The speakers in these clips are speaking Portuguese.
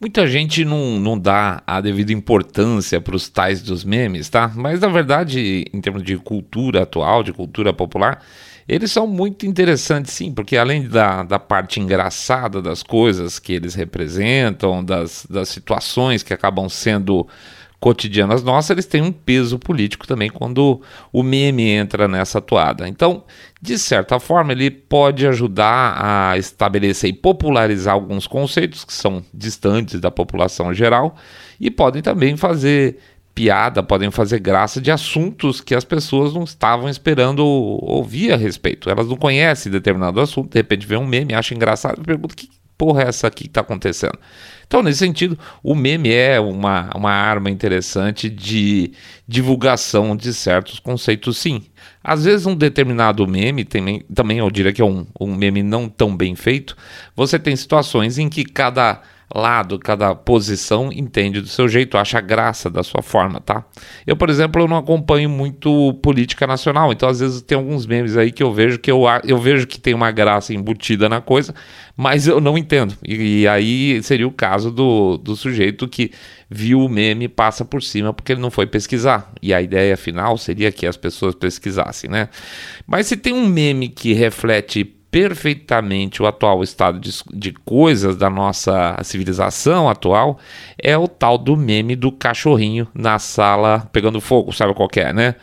Muita gente não, não dá a devida importância para os tais dos memes, tá? Mas na verdade, em termos de cultura atual, de cultura popular, eles são muito interessantes sim, porque além da, da parte engraçada das coisas que eles representam, das, das situações que acabam sendo cotidianas nossas, eles têm um peso político também quando o meme entra nessa atuada. Então, de certa forma, ele pode ajudar a estabelecer e popularizar alguns conceitos que são distantes da população geral e podem também fazer piada, podem fazer graça de assuntos que as pessoas não estavam esperando ouvir a respeito. Elas não conhecem determinado assunto, de repente vê um meme, acha engraçado e pergunta que porra é essa aqui que está acontecendo? Então, nesse sentido, o meme é uma, uma arma interessante de divulgação de certos conceitos, sim. Às vezes, um determinado meme, também, também eu diria que é um, um meme não tão bem feito, você tem situações em que cada lado, cada posição entende do seu jeito, acha graça da sua forma, tá? Eu, por exemplo, eu não acompanho muito política nacional, então às vezes tem alguns memes aí que eu vejo que eu, eu vejo que tem uma graça embutida na coisa, mas eu não entendo. E, e aí seria o caso do, do sujeito que viu o meme e passa por cima porque ele não foi pesquisar. E a ideia final seria que as pessoas pesquisassem, né? Mas se tem um meme que reflete perfeitamente o atual estado de, de, coisas da nossa civilização atual é o tal do meme do cachorrinho na sala pegando fogo, sabe qual é, né?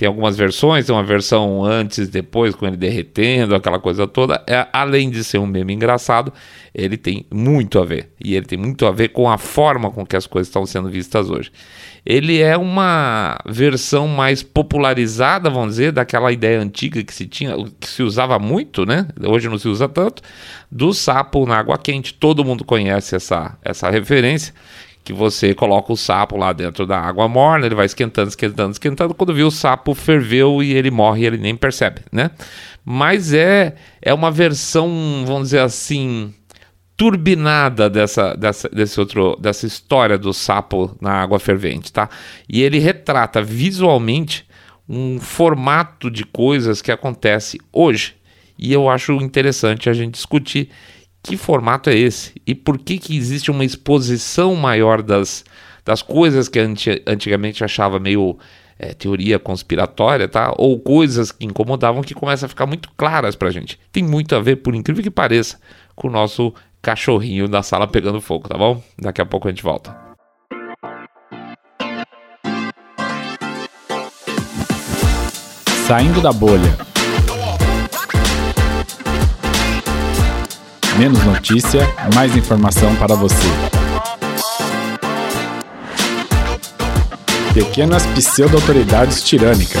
Tem algumas versões, tem uma versão antes, depois, com ele derretendo, aquela coisa toda. É, além de ser um meme engraçado, ele tem muito a ver. E ele tem muito a ver com a forma com que as coisas estão sendo vistas hoje ele é uma versão mais popularizada, vamos dizer, daquela ideia antiga que se tinha, que se usava muito, né? Hoje não se usa tanto, do sapo na água quente. Todo mundo conhece essa, essa referência, que você coloca o sapo lá dentro da água morna, ele vai esquentando, esquentando, esquentando. Quando viu o sapo ferveu e ele morre, ele nem percebe, né? Mas é é uma versão, vamos dizer assim, turbinada dessa, dessa, desse outro, dessa história do sapo na água fervente, tá? E ele retrata visualmente um formato de coisas que acontece hoje. E eu acho interessante a gente discutir que formato é esse e por que, que existe uma exposição maior das, das coisas que antigamente achava meio é, teoria conspiratória, tá? Ou coisas que incomodavam que começam a ficar muito claras pra gente. Tem muito a ver, por incrível que pareça, com o nosso cachorrinho da sala pegando fogo, tá bom? Daqui a pouco a gente volta. Saindo da bolha. Menos notícia, mais informação para você. Pequenas pseudo-autoridades tirânicas.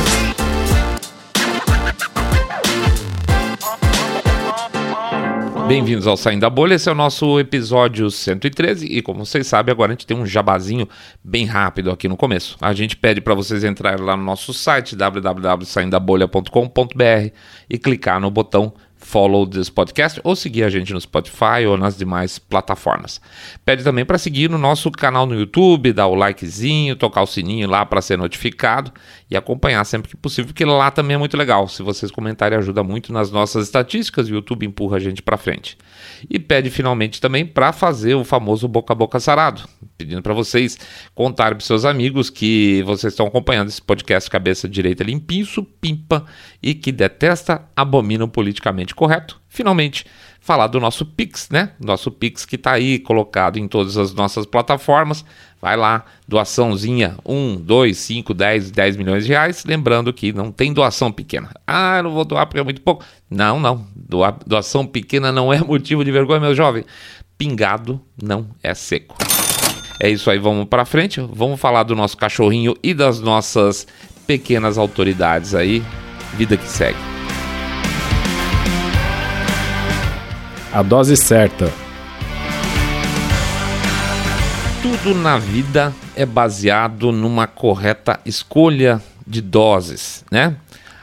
Bem-vindos ao Saindo da Bolha, esse é o nosso episódio 113 e como vocês sabem, agora a gente tem um jabazinho bem rápido aqui no começo. A gente pede para vocês entrarem lá no nosso site www.saindabolha.com.br e clicar no botão follow this podcast ou seguir a gente no Spotify ou nas demais plataformas. Pede também para seguir no nosso canal no YouTube, dar o likezinho, tocar o sininho lá para ser notificado e acompanhar sempre que possível, porque lá também é muito legal. Se vocês comentarem, ajuda muito nas nossas estatísticas, o YouTube empurra a gente para frente. E pede finalmente também para fazer o famoso boca a boca sarado, pedindo para vocês contarem para seus amigos que vocês estão acompanhando esse podcast cabeça direita limpinho, supimpa e que detesta, abomina o politicamente correto. Finalmente, falar do nosso Pix, né? Nosso Pix que está aí colocado em todas as nossas plataformas. Vai lá, doaçãozinha 1, 2, 5, 10, 10 milhões de reais. Lembrando que não tem doação pequena. Ah, eu não vou doar porque é muito pouco. Não, não. Doa, doação pequena não é motivo de vergonha, meu jovem. Pingado não é seco. É isso aí, vamos para frente. Vamos falar do nosso cachorrinho e das nossas pequenas autoridades aí. Vida que segue. A dose certa. Tudo na vida é baseado numa correta escolha de doses, né?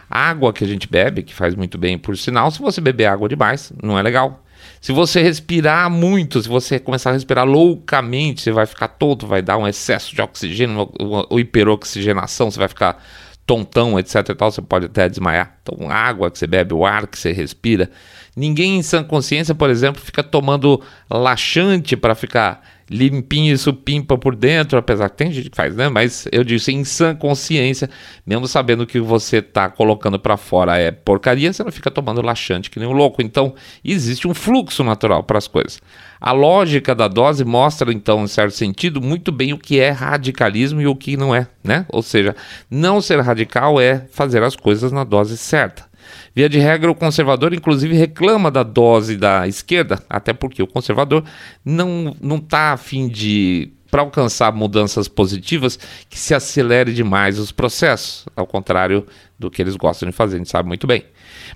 A água que a gente bebe, que faz muito bem, por sinal, se você beber água demais, não é legal. Se você respirar muito, se você começar a respirar loucamente, você vai ficar todo, vai dar um excesso de oxigênio, ou hiperoxigenação, você vai ficar tontão, etc e tal, você pode até desmaiar. Então, a água que você bebe, o ar que você respira. Ninguém em sã consciência, por exemplo, fica tomando laxante para ficar limpinho e supimpa por dentro, apesar que tem gente que faz, né? Mas eu disse em sã consciência, mesmo sabendo que você está colocando para fora é porcaria, você não fica tomando laxante que nem um louco. Então, existe um fluxo natural para as coisas. A lógica da dose mostra, então, em certo sentido, muito bem o que é radicalismo e o que não é, né? Ou seja, não ser radical é fazer as coisas na dose certa. Via de regra, o conservador, inclusive, reclama da dose da esquerda, até porque o conservador não está afim de para alcançar mudanças positivas que se acelere demais os processos, ao contrário do que eles gostam de fazer, a gente sabe muito bem.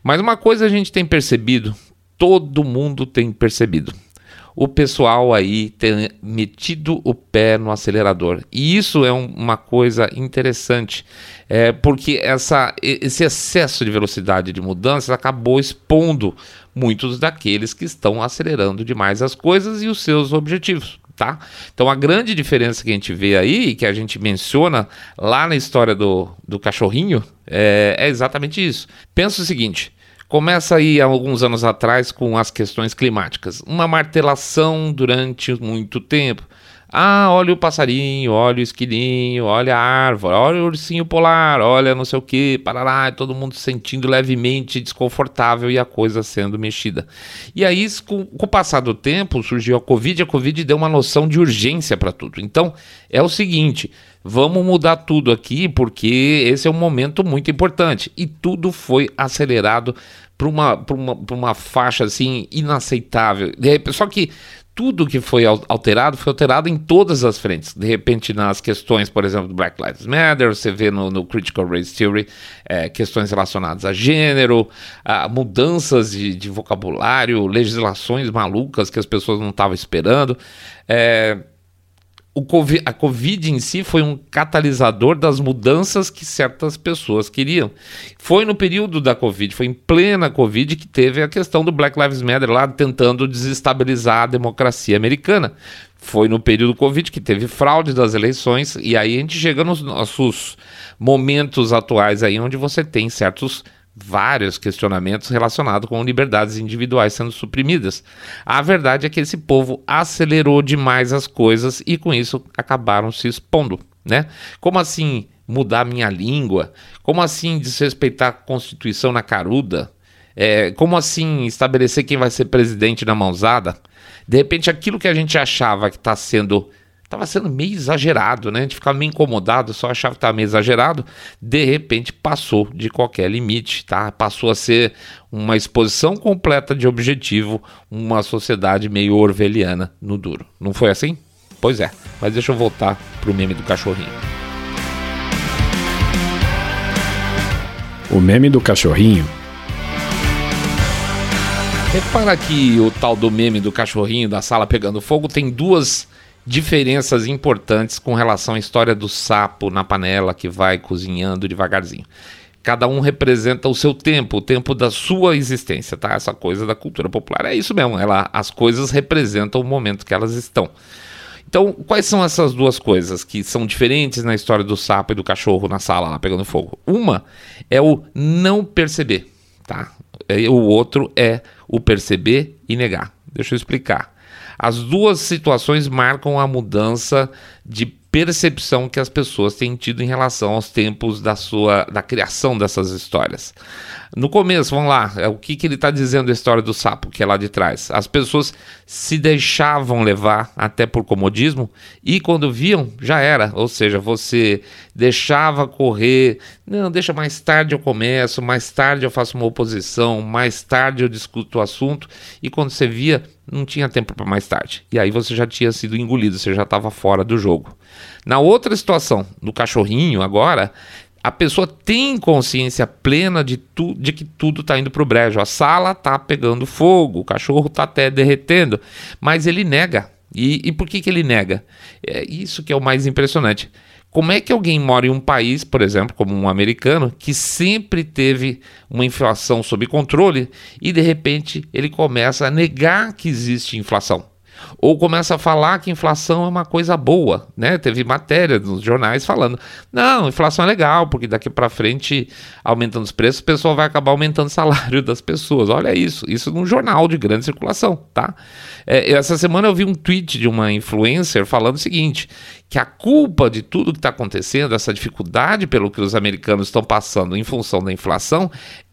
Mas uma coisa a gente tem percebido, todo mundo tem percebido o pessoal aí ter metido o pé no acelerador. E isso é um, uma coisa interessante, é, porque essa, esse excesso de velocidade de mudanças acabou expondo muitos daqueles que estão acelerando demais as coisas e os seus objetivos. Tá? Então a grande diferença que a gente vê aí, que a gente menciona lá na história do, do cachorrinho, é, é exatamente isso. Pensa o seguinte: Começa aí alguns anos atrás com as questões climáticas. Uma martelação durante muito tempo. Ah, olha o passarinho, olha o esquilinho, olha a árvore, olha o ursinho polar, olha não sei o que, parará, todo mundo se sentindo levemente desconfortável e a coisa sendo mexida. E aí, com, com o passar do tempo, surgiu a Covid e a Covid deu uma noção de urgência para tudo. Então, é o seguinte: vamos mudar tudo aqui porque esse é um momento muito importante. E tudo foi acelerado para uma, uma, uma faixa assim inaceitável. Só que tudo que foi alterado foi alterado em todas as frentes. De repente, nas questões, por exemplo, do Black Lives Matter, você vê no, no Critical Race Theory é, questões relacionadas a gênero, a mudanças de, de, vocabulário, legislações malucas que as pessoas não estavam esperando. É, COVID, a Covid em si foi um catalisador das mudanças que certas pessoas queriam. Foi no período da Covid, foi em plena Covid que teve a questão do Black Lives Matter lá tentando desestabilizar a democracia americana. Foi no período Covid que teve fraude das eleições e aí a gente chega nos nossos momentos atuais aí onde você tem certos vários questionamentos relacionados com liberdades individuais sendo suprimidas. A verdade é que esse povo acelerou demais as coisas e com isso acabaram se expondo, né? Como assim mudar minha língua? Como assim desrespeitar a Constituição na caruda? É, como assim estabelecer quem vai ser presidente na mãozada? De repente, aquilo que a gente achava que está sendo estava sendo meio exagerado, né? A gente ficava meio incomodado, só achava que estava meio exagerado. De repente passou de qualquer limite, tá? Passou a ser uma exposição completa de objetivo, uma sociedade meio orwelliana no duro. Não foi assim? Pois é. Mas deixa eu voltar pro meme do cachorrinho. O meme do cachorrinho Repara que o tal do meme do cachorrinho da sala pegando fogo tem duas diferenças importantes com relação à história do sapo na panela que vai cozinhando devagarzinho. Cada um representa o seu tempo, o tempo da sua existência, tá? Essa coisa da cultura popular é isso mesmo. Ela, as coisas representam o momento que elas estão. Então, quais são essas duas coisas que são diferentes na história do sapo e do cachorro na sala lá pegando fogo? Uma é o não perceber, tá? O outro é o perceber e negar. Deixa eu explicar. As duas situações marcam a mudança de percepção que as pessoas têm tido em relação aos tempos da sua da criação dessas histórias. No começo, vamos lá, é o que, que ele está dizendo a história do sapo, que é lá de trás. As pessoas se deixavam levar até por comodismo e quando viam, já era. Ou seja, você deixava correr, não, deixa mais tarde eu começo, mais tarde eu faço uma oposição, mais tarde eu discuto o assunto e quando você via, não tinha tempo para mais tarde. E aí você já tinha sido engolido, você já estava fora do jogo. Na outra situação, do cachorrinho agora, a pessoa tem consciência plena de, tu, de que tudo está indo para o brejo. A sala está pegando fogo, o cachorro está até derretendo, mas ele nega. E, e por que, que ele nega? É isso que é o mais impressionante. Como é que alguém mora em um país, por exemplo, como um americano, que sempre teve uma inflação sob controle e de repente ele começa a negar que existe inflação? Ou começa a falar que inflação é uma coisa boa, né? Teve matéria nos jornais falando: "Não, inflação é legal, porque daqui para frente, aumentando os preços, o pessoal vai acabar aumentando o salário das pessoas". Olha isso, isso num jornal de grande circulação, tá? É, essa semana eu vi um tweet de uma influencer falando o seguinte: que a culpa de tudo que está acontecendo, essa dificuldade pelo que os americanos estão passando em função da inflação,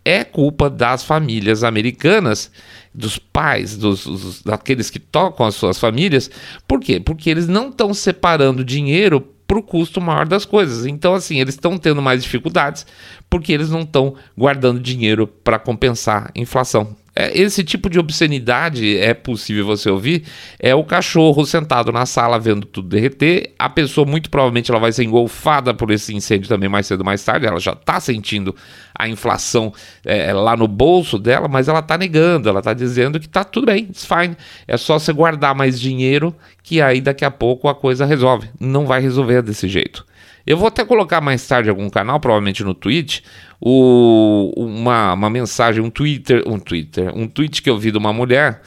é culpa das famílias americanas, dos pais, dos, dos daqueles que tocam as suas famílias. Por quê? Porque eles não estão separando dinheiro para o custo maior das coisas. Então, assim, eles estão tendo mais dificuldades porque eles não estão guardando dinheiro para compensar a inflação. É, esse tipo de obscenidade é possível você ouvir. É o cachorro sentado na sala vendo tudo derreter. A pessoa, muito provavelmente, ela vai ser engolfada por esse incêndio também mais cedo ou mais tarde. Ela já está sentindo a inflação é, lá no bolso dela, mas ela está negando. Ela está dizendo que está tudo bem, it's fine. É só você guardar mais dinheiro que aí daqui a pouco a coisa resolve. Não vai resolver desse jeito. Eu vou até colocar mais tarde algum canal, provavelmente no Twitch, o, uma, uma mensagem, um Twitter, um Twitter, um tweet que eu vi de uma mulher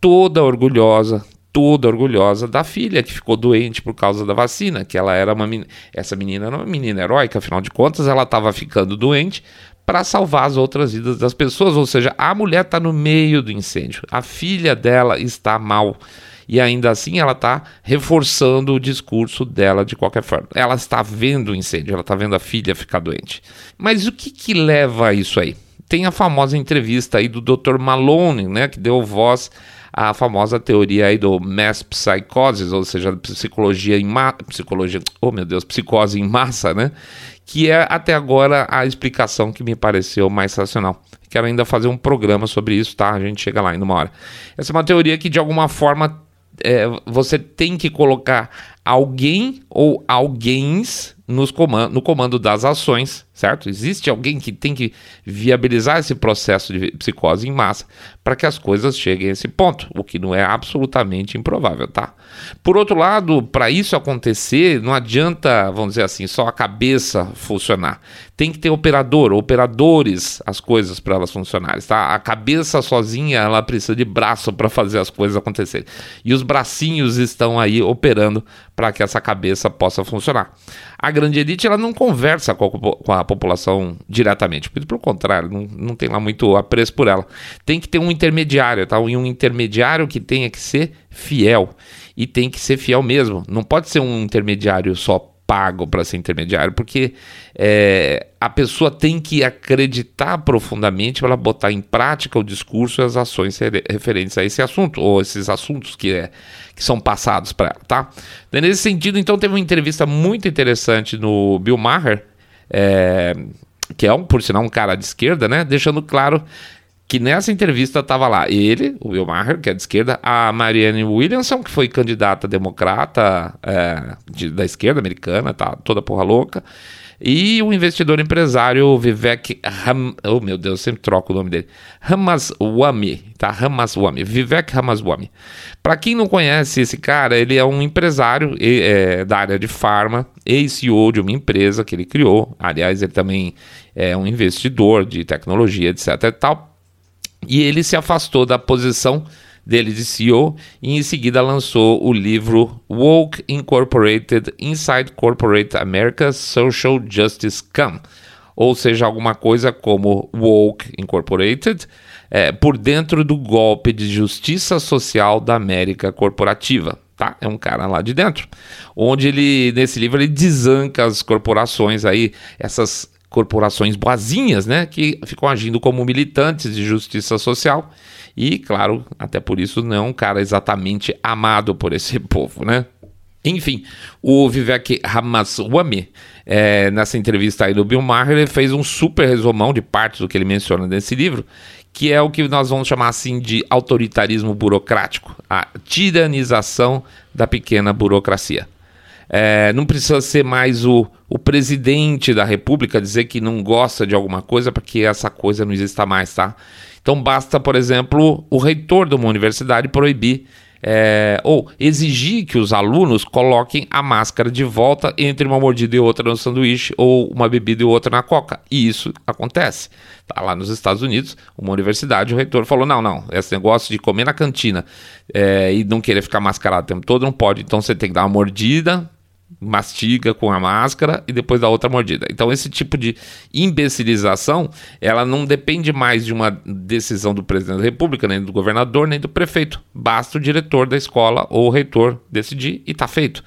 toda orgulhosa, toda orgulhosa da filha que ficou doente por causa da vacina, que ela era uma essa menina era uma menina heróica, afinal de contas ela estava ficando doente para salvar as outras vidas das pessoas, ou seja, a mulher está no meio do incêndio, a filha dela está mal e ainda assim ela está reforçando o discurso dela de qualquer forma. Ela está vendo o incêndio, ela está vendo a filha ficar doente. Mas o que, que leva a isso aí? Tem a famosa entrevista aí do Dr. Malone, né, que deu voz à famosa teoria aí do mass psychosis, ou seja, psicologia em ma psicologia, oh meu Deus, psicose em massa, né? Que é até agora a explicação que me pareceu mais racional. Quero ainda fazer um programa sobre isso, tá? A gente chega lá em uma hora. Essa é uma teoria que de alguma forma é, você tem que colocar alguém ou alguéms nos comando, no comando das ações, certo? Existe alguém que tem que viabilizar esse processo de psicose em massa para que as coisas cheguem a esse ponto, o que não é absolutamente improvável, tá? Por outro lado, para isso acontecer, não adianta, vamos dizer assim, só a cabeça funcionar. Tem que ter operador, operadores, as coisas para elas funcionarem, tá? A cabeça sozinha, ela precisa de braço para fazer as coisas acontecerem. E os bracinhos estão aí operando para que essa cabeça possa funcionar. A grande elite ela não conversa com a, com a população diretamente, pelo contrário, não, não tem lá muito apreço por ela. Tem que ter um intermediário, tá? E um intermediário que tenha que ser fiel. E tem que ser fiel mesmo. Não pode ser um intermediário só pago para ser intermediário, porque é, a pessoa tem que acreditar profundamente para botar em prática o discurso e as ações referentes a esse assunto, ou esses assuntos que, é, que são passados para ela, tá? Nesse sentido, então, teve uma entrevista muito interessante no Bill Maher, é, que é, um, por sinal, um cara de esquerda, né? Deixando claro que nessa entrevista estava lá ele, o Will Maher, que é de esquerda, a Marianne Williamson, que foi candidata democrata é, de, da esquerda americana, tá toda porra louca, e o investidor empresário Vivek Ram... Oh, meu Deus, sempre troco o nome dele. Ramaswamy, tá? Ramaswamy. Vivek Ramaswamy. Para quem não conhece esse cara, ele é um empresário é, da área de farma, ex-CEO de uma empresa que ele criou. Aliás, ele também é um investidor de tecnologia, etc e tal e ele se afastou da posição dele de CEO e em seguida lançou o livro Woke Incorporated Inside Corporate America's Social Justice Scam, ou seja, alguma coisa como Woke Incorporated, é, por dentro do golpe de justiça social da América corporativa. Tá? É um cara lá de dentro, onde ele nesse livro ele desanca as corporações aí, essas corporações boazinhas, né, que ficam agindo como militantes de justiça social e, claro, até por isso não é um cara exatamente amado por esse povo, né? Enfim, o Vivek Ramaswamy, é, nessa entrevista aí do Bill Maher, ele fez um super resumão de partes do que ele menciona nesse livro, que é o que nós vamos chamar assim de autoritarismo burocrático, a tiranização da pequena burocracia. É, não precisa ser mais o, o presidente da república dizer que não gosta de alguma coisa porque essa coisa não exista mais, tá? Então basta, por exemplo, o reitor de uma universidade proibir É, ou exigir que os alunos coloquem a máscara de volta entre uma mordida e outra no sanduíche ou uma bebida e outra na coca. E isso acontece. Tá lá nos Estados Unidos, uma universidade, o reitor falou: não, não, esse negócio de comer na cantina é, e não querer ficar mascarado o tempo todo não pode. Então você tem que dar uma mordida, mastiga com a máscara e depois dá outra mordida. Então esse tipo de imbecilização, ela não depende mais de uma decisão do presidente da República, nem do governador, nem do prefeito. Basta o diretor da escola ou o reitor decidir e está feito.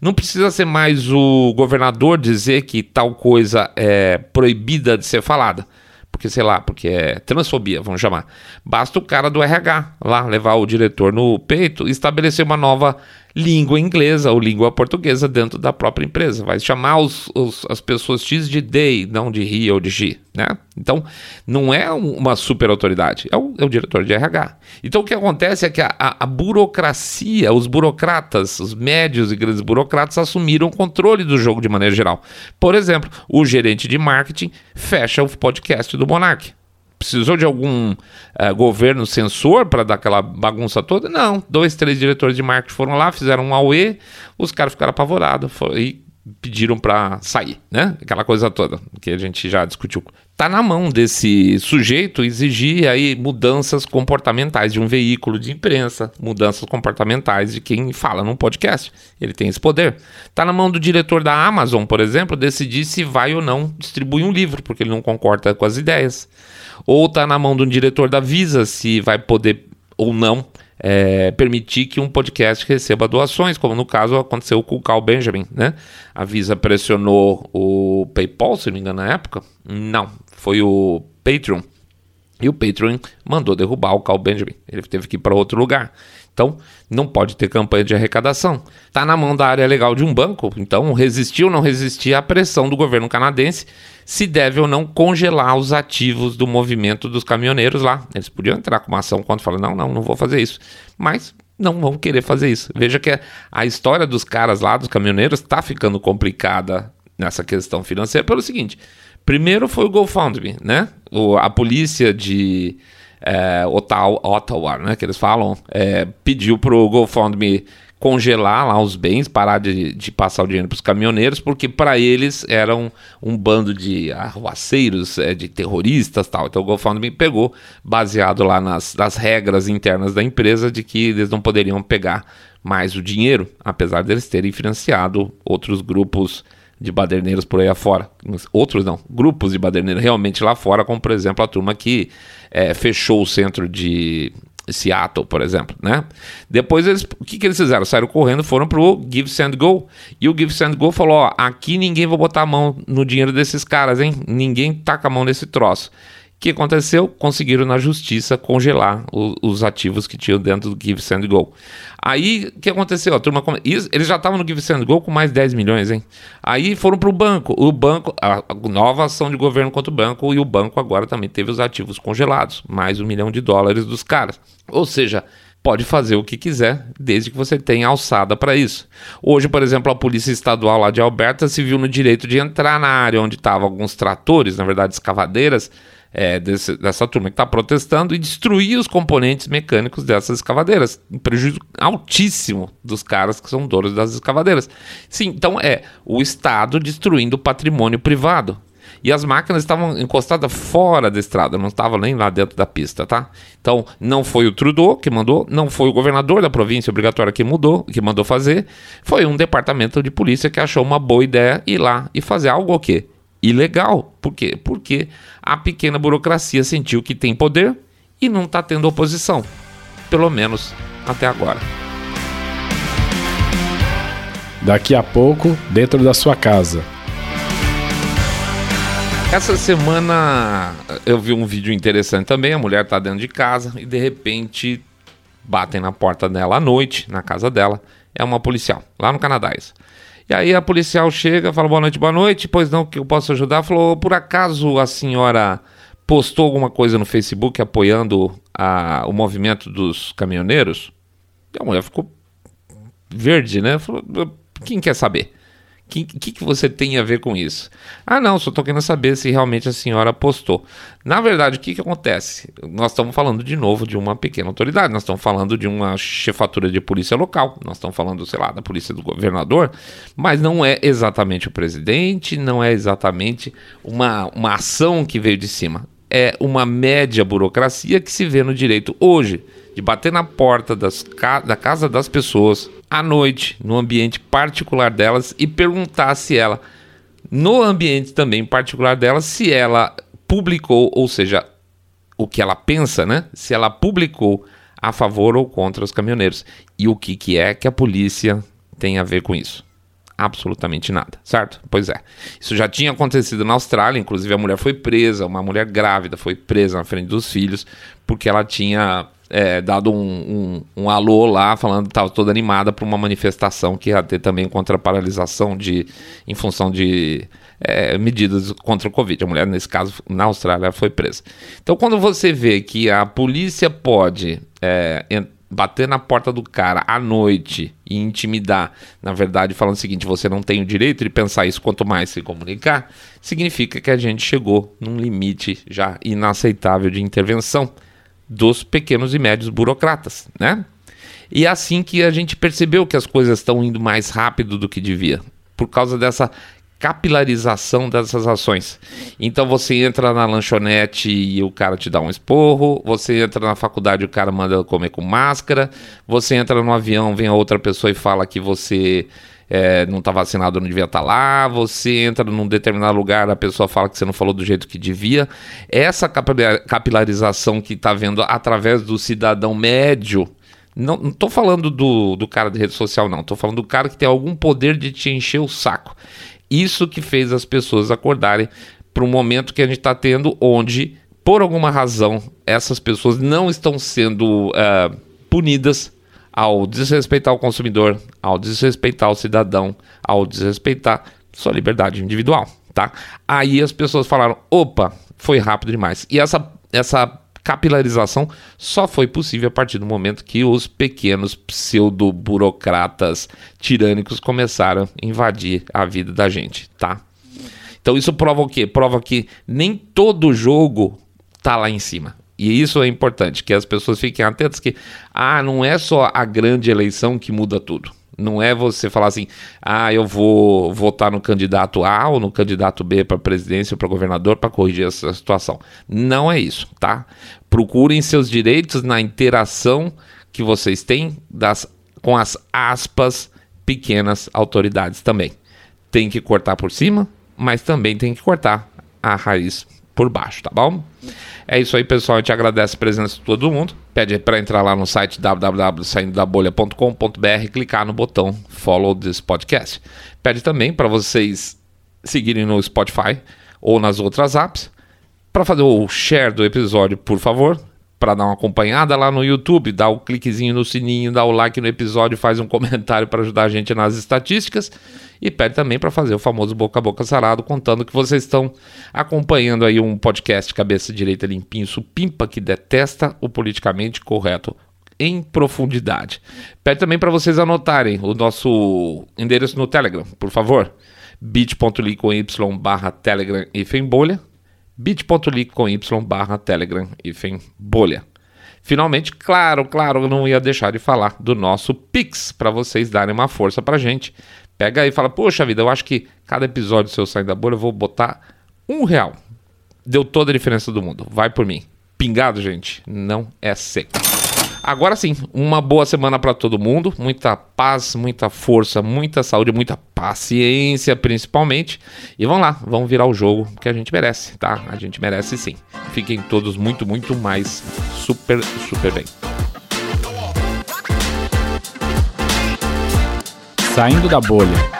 Não precisa ser mais o governador dizer que tal coisa é proibida de ser falada porque sei lá, porque é transfobia, vamos chamar. Basta o cara do RH lá levar o diretor no peito e estabelecer uma nova língua inglesa ou língua portuguesa dentro da própria empresa. Vai chamar os, os, as pessoas X de they, não de he ou de she. Né? Então, não é uma super autoridade, é o, é o diretor de RH. Então, o que acontece é que a, a, a, burocracia, os burocratas, os médios e grandes burocratas assumiram o controle do jogo de maneira geral. Por exemplo, o gerente de marketing fecha o podcast do Monark. Precisou de algum uh, governo censor para dar aquela bagunça toda? Não. Dois, três diretores de marketing foram lá, fizeram um AUE, os caras ficaram apavorados e pediram para sair, né? Aquela coisa toda que a gente já discutiu. Tá na mão desse sujeito exigir aí mudanças comportamentais de um veículo de imprensa, mudanças comportamentais de quem fala num podcast. Ele tem esse poder. Tá na mão do diretor da Amazon, por exemplo, decidir se vai ou não distribuir um livro, porque ele não concorda com as ideias ou está na mão de um diretor da Visa se vai poder ou não é, permitir que um podcast receba doações, como no caso aconteceu com o Carl Benjamin, né? A Visa pressionou o PayPal, se não me engano, na época. Não, foi o Patreon. E o Patreon mandou derrubar o Carl Benjamin. Ele teve que ir para outro lugar. Então, não pode ter campanha de arrecadação. Está na mão da área legal de um banco, então resistir ou não resistir à pressão do governo canadense se deve ou não congelar os ativos do movimento dos caminhoneiros lá. Eles podiam entrar com uma ação quando falam, não, não, não vou fazer isso. Mas não vão querer fazer isso. Veja que a história dos caras lá, dos caminhoneiros, está ficando complicada nessa questão financeira pelo seguinte. Primeiro foi o GoFundMe, né? O, a polícia de é, Ottawa, né, que eles falam, é, pediu para o GoFundMe congelar lá os bens, parar de, de passar o dinheiro para os caminhoneiros, porque para eles eram um, um bando de arruaceiros, é, de terroristas tal. Então o GoFundMe pegou, baseado lá nas, nas regras internas da empresa, de que eles não poderiam pegar mais o dinheiro, apesar deles terem financiado outros grupos de baderneiros por aí afora. Outros não, grupos de baderneiros realmente lá fora, como por exemplo a turma que é, fechou o centro de Seattle, por exemplo, né? Depois eles, o que, que eles fizeram? Saíram correndo, foram pro Give Send Go. E o Give Send Go falou: ó, aqui ninguém vai botar a mão no dinheiro desses caras, hein? Ninguém taca a mão nesse troço que aconteceu? Conseguiram na justiça congelar o, os ativos que tinham dentro do Give Send Go. Aí, o que aconteceu? A turma, eles já estavam no Give Send Go com mais 10 milhões, hein? Aí foram para o banco. O banco, a nova ação de governo contra o banco, e o banco agora também teve os ativos congelados, mais um milhão de dólares dos caras. Ou seja, pode fazer o que quiser, desde que você tenha alçada para isso. Hoje, por exemplo, a Polícia Estadual lá de Alberta se viu no direito de entrar na área onde estavam alguns tratores, na verdade escavadeiras, é, desse, dessa turma que está protestando e destruir os componentes mecânicos dessas escavadeiras. Um prejuízo altíssimo dos caras que são donos das escavadeiras. Sim, então é o Estado destruindo o patrimônio privado. E as máquinas estavam encostadas fora da estrada, não estavam nem lá dentro da pista, tá? Então, não foi o Trudeau que mandou, não foi o governador da província obrigatória que mudou, que mandou fazer, foi um departamento de polícia que achou uma boa ideia ir lá e fazer algo o quê? ilegal. Por quê? Porque a pequena burocracia sentiu que tem poder e não está tendo oposição. Pelo menos até agora. Daqui a pouco, dentro da sua casa. Essa semana eu vi um vídeo interessante também. A mulher está dentro de casa e de repente batem na porta dela à noite, na casa dela. É uma policial, lá no Canadá. Isso. E aí a policial chega, fala boa noite, boa noite, pois não, que eu posso ajudar? Falou, por acaso a senhora postou alguma coisa no Facebook apoiando a, o movimento dos caminhoneiros? E a mulher ficou verde, né? Falou, quem quer saber? Que, que, que, você tem a ver com isso? Ah, não, só estou querendo saber se realmente a senhora postou. Na verdade, o que, que acontece? Nós estamos falando de novo de uma pequena autoridade, nós estamos falando de uma chefatura de polícia local, nós estamos falando, sei lá, da polícia do governador, mas não é exatamente o presidente, não é exatamente uma, uma ação que veio de cima. É uma média burocracia que se vê no direito hoje, de bater na porta das, da casa das pessoas à noite, no ambiente particular delas, e perguntar se ela, no ambiente também particular delas, se ela publicou, ou seja, o que ela pensa, né? Se ela publicou a favor ou contra os caminhoneiros. E o que, que é que a polícia tem a ver com isso? Absolutamente nada, certo? Pois é. Isso já tinha acontecido na Austrália, inclusive a mulher foi presa, uma mulher grávida foi presa na frente dos filhos, porque ela tinha é, dado um, um, um, alô lá, falando que estava toda animada para uma manifestação que ia ter também contra a paralisação de, em função de é, medidas contra o Covid. A mulher, nesse caso, na Austrália, foi presa. Então, quando você vê que a polícia pode é, bater na porta do cara à noite e intimidar, na verdade, falando o seguinte: você não tem o direito de pensar isso, quanto mais se comunicar, significa que a gente chegou num limite já inaceitável de intervenção dos pequenos e médios burocratas, né? E é assim que a gente percebeu que as coisas estão indo mais rápido do que devia, por causa dessa capilarização dessas ações. Então você entra na lanchonete e o cara te dá um esporro, você entra na faculdade e o cara manda comer com máscara, você entra no avião, vem outra pessoa e fala que você é, não está vacinado, não devia estar tá lá, você entra num determinado lugar, a pessoa fala que você não falou do jeito que devia. Essa capilarização que está vendo através do cidadão médio. Não estou falando do, do cara de rede social, não. Estou falando do cara que tem algum poder de te encher o saco. Isso que fez as pessoas acordarem para um momento que a gente está tendo, onde, por alguma razão, essas pessoas não estão sendo uh, punidas ao desrespeitar o consumidor, ao desrespeitar o cidadão, ao desrespeitar sua liberdade individual, tá? Aí as pessoas falaram: opa, foi rápido demais. E essa, essa capilarização só foi possível a partir do momento que os pequenos pseudo-burocratas tirânicos começaram a invadir a vida da gente, tá? Então isso prova o quê? Prova que nem todo jogo tá lá em cima. E isso é importante, que as pessoas fiquem atentas que, ah, não é só a grande eleição que muda tudo. Não é você falar assim, ah, eu vou votar no candidato A ou no candidato B para presidência ou para governador para corrigir essa situação. Não é isso, tá? Procurem seus direitos na interação que vocês têm das, com as aspas pequenas autoridades também. Tem que cortar por cima, mas também tem que cortar a raiz por baixo, tá bom? É isso aí, pessoal. A gente agradece a presença de todo mundo. Pede para entrar lá no site www.saindodabolha.com.br e clicar no botão Follow this podcast. Pede também para vocês seguirem no Spotify ou nas outras apps. Para fazer o share do episódio, por favor, para dar uma acompanhada lá no YouTube, dá o um cliquezinho no sininho, dá o like no episódio, faz um comentário para ajudar a gente nas estatísticas e pede também para fazer o famoso boca a boca sarado, contando que vocês estão acompanhando aí um podcast cabeça direita limpinho, supimpa que detesta o politicamente correto em profundidade. Pede também para vocês anotarem o nosso endereço no Telegram, por favor. bit.ly com y barra telegram e bolha bit.ly com y barra telegram e bolha. Finalmente, claro, claro, eu não ia deixar de falar do nosso Pix para vocês darem uma força para gente. Pega aí e fala, poxa vida, eu acho que cada episódio seu sair da bolha eu vou botar um real. Deu toda a diferença do mundo. Vai por mim. Pingado, gente, não é seco. Agora sim, uma boa semana para todo mundo, muita paz, muita força, muita saúde, muita paciência, principalmente. E vamos lá, vamos virar o jogo que a gente merece, tá? A gente merece sim. Fiquem todos muito, muito mais super, super bem. Saindo da bolha.